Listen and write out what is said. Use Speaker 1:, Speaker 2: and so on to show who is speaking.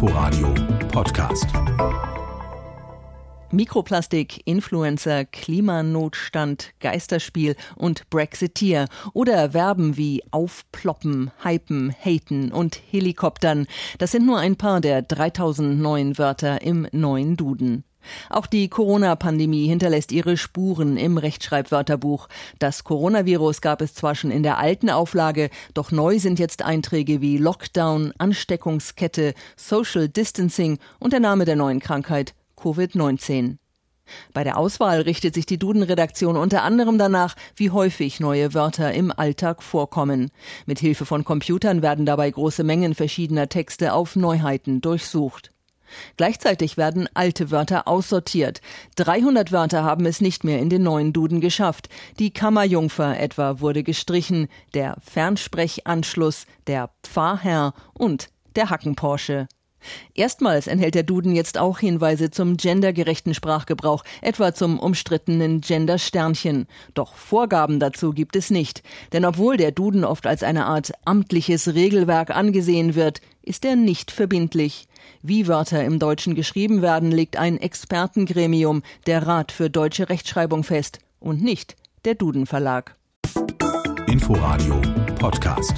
Speaker 1: Inforadio Podcast.
Speaker 2: Mikroplastik, Influencer, Klimanotstand, Geisterspiel und Brexiteer oder Verben wie aufploppen, hypen, haten und Helikoptern. Das sind nur ein paar der 3000 neuen Wörter im neuen Duden. Auch die Corona-Pandemie hinterlässt ihre Spuren im Rechtschreibwörterbuch. Das Coronavirus gab es zwar schon in der alten Auflage, doch neu sind jetzt Einträge wie Lockdown, Ansteckungskette, Social Distancing und der Name der neuen Krankheit Covid-19. Bei der Auswahl richtet sich die Duden-Redaktion unter anderem danach, wie häufig neue Wörter im Alltag vorkommen. Mit Hilfe von Computern werden dabei große Mengen verschiedener Texte auf Neuheiten durchsucht. Gleichzeitig werden alte Wörter aussortiert. 300 Wörter haben es nicht mehr in den neuen Duden geschafft. Die Kammerjungfer etwa wurde gestrichen, der Fernsprechanschluss, der Pfarrherr und der Hackenporsche. Erstmals enthält der Duden jetzt auch Hinweise zum gendergerechten Sprachgebrauch, etwa zum umstrittenen Gendersternchen. Doch Vorgaben dazu gibt es nicht. Denn obwohl der Duden oft als eine Art amtliches Regelwerk angesehen wird, ist er nicht verbindlich. Wie Wörter im Deutschen geschrieben werden, legt ein Expertengremium, der Rat für deutsche Rechtschreibung fest und nicht der Duden Verlag.
Speaker 1: Inforadio Podcast.